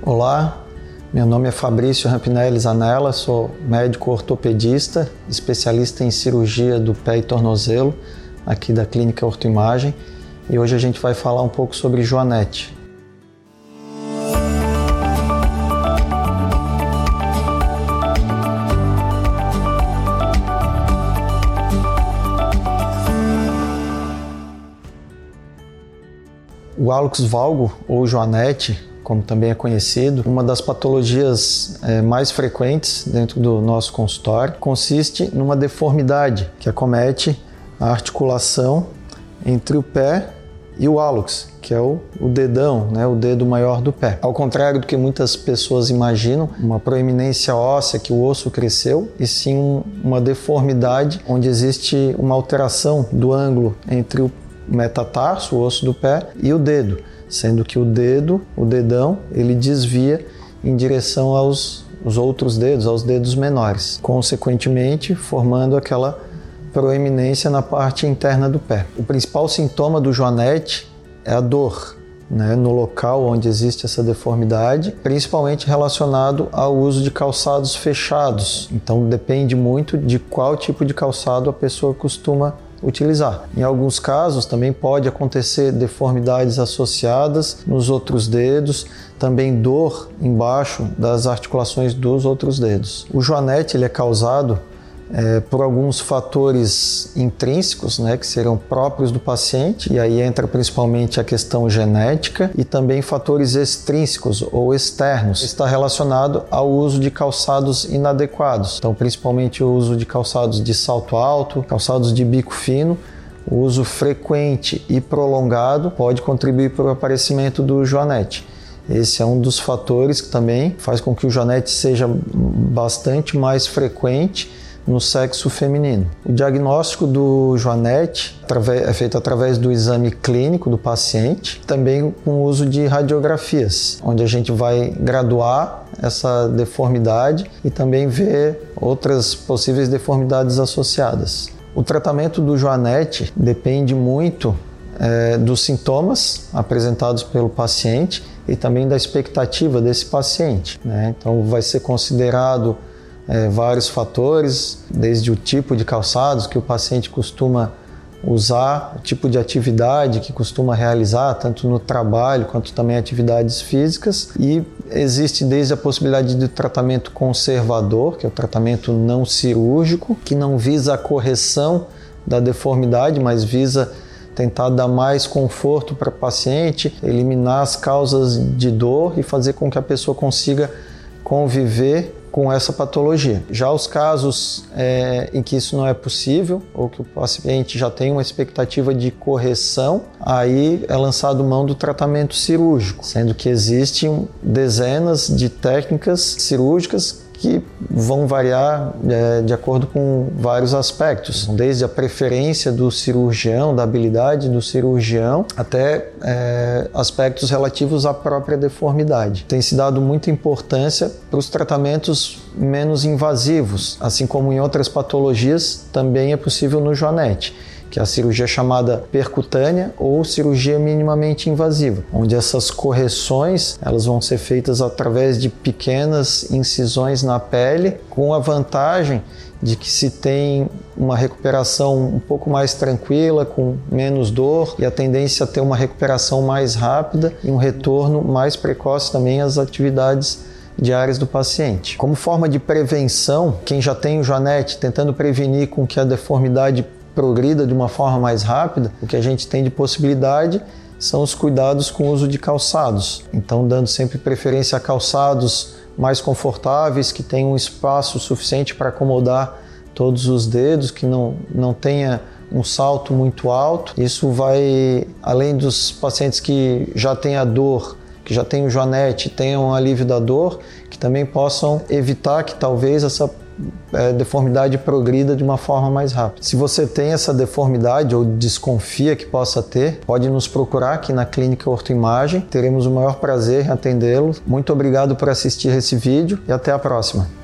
Olá, meu nome é Fabrício Rampinelli Zanella, sou médico ortopedista, especialista em cirurgia do pé e tornozelo, aqui da Clínica Ortoimagem, e hoje a gente vai falar um pouco sobre Joanete. O hálux valgo ou joanete, como também é conhecido, uma das patologias é, mais frequentes dentro do nosso consultório, consiste numa deformidade que acomete a articulação entre o pé e o hálux, que é o, o, dedão, né, o dedo maior do pé. Ao contrário do que muitas pessoas imaginam, uma proeminência óssea que o osso cresceu, e sim uma deformidade onde existe uma alteração do ângulo entre o metatarso, o osso do pé, e o dedo, sendo que o dedo, o dedão, ele desvia em direção aos os outros dedos, aos dedos menores, consequentemente formando aquela proeminência na parte interna do pé. O principal sintoma do joanete é a dor, né, no local onde existe essa deformidade, principalmente relacionado ao uso de calçados fechados. Então depende muito de qual tipo de calçado a pessoa costuma utilizar. Em alguns casos também pode acontecer deformidades associadas nos outros dedos, também dor embaixo das articulações dos outros dedos. O joanete ele é causado é, por alguns fatores intrínsecos, né, que serão próprios do paciente, e aí entra principalmente a questão genética, e também fatores extrínsecos ou externos, está relacionado ao uso de calçados inadequados. Então, principalmente o uso de calçados de salto alto, calçados de bico fino, o uso frequente e prolongado pode contribuir para o aparecimento do joanete. Esse é um dos fatores que também faz com que o joanete seja bastante mais frequente no sexo feminino. O diagnóstico do Joanete é feito através do exame clínico do paciente, também com o uso de radiografias, onde a gente vai graduar essa deformidade e também ver outras possíveis deformidades associadas. O tratamento do Joanete depende muito é, dos sintomas apresentados pelo paciente e também da expectativa desse paciente. Né? Então, vai ser considerado é, vários fatores, desde o tipo de calçados que o paciente costuma usar, o tipo de atividade que costuma realizar, tanto no trabalho quanto também atividades físicas, e existe desde a possibilidade de tratamento conservador, que é o tratamento não cirúrgico, que não visa a correção da deformidade, mas visa tentar dar mais conforto para o paciente, eliminar as causas de dor e fazer com que a pessoa consiga conviver com essa patologia. Já os casos é, em que isso não é possível ou que o paciente já tem uma expectativa de correção, aí é lançado mão do tratamento cirúrgico, sendo que existem dezenas de técnicas cirúrgicas que vão variar é, de acordo com vários aspectos, desde a preferência do cirurgião, da habilidade do cirurgião, até é, aspectos relativos à própria deformidade. Tem se dado muita importância para os tratamentos menos invasivos, assim como em outras patologias também é possível no Joanete que é a cirurgia chamada percutânea ou cirurgia minimamente invasiva, onde essas correções elas vão ser feitas através de pequenas incisões na pele, com a vantagem de que se tem uma recuperação um pouco mais tranquila, com menos dor e a tendência a ter uma recuperação mais rápida e um retorno mais precoce também às atividades diárias do paciente. Como forma de prevenção, quem já tem o Janete tentando prevenir com que a deformidade progrida de uma forma mais rápida, o que a gente tem de possibilidade são os cuidados com o uso de calçados. Então, dando sempre preferência a calçados mais confortáveis, que tenham um espaço suficiente para acomodar todos os dedos, que não, não tenha um salto muito alto. Isso vai, além dos pacientes que já têm a dor, que já têm o joanete, tenham um alívio da dor, que também possam evitar que talvez essa é, deformidade progrida de uma forma mais rápida. Se você tem essa deformidade ou desconfia que possa ter, pode nos procurar aqui na Clínica Ortoimagem. Teremos o maior prazer em atendê-lo. Muito obrigado por assistir esse vídeo e até a próxima.